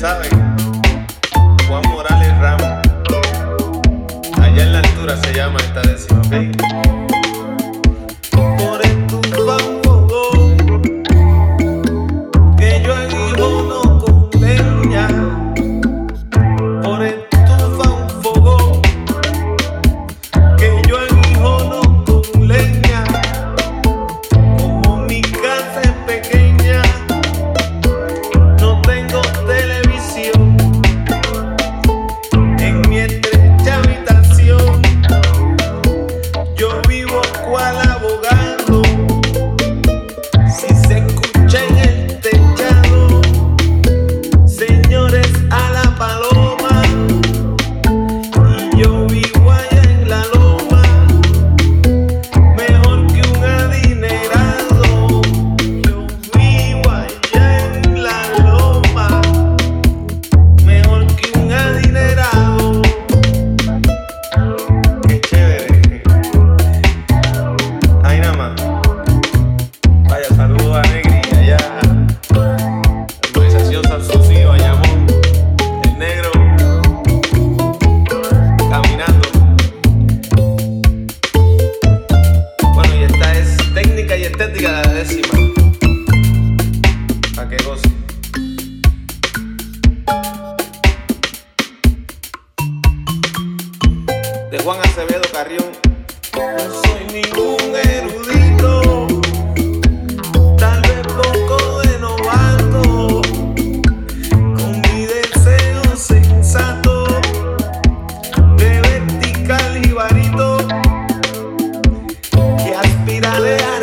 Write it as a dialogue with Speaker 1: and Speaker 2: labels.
Speaker 1: saben, Juan Morales Ramos. Allá en la altura se llama esta décima, ¿ok? de Juan Acevedo Carrión. No soy ningún erudito, tal vez poco de novato, con mi deseo sensato de vertical y varito que aspiraré a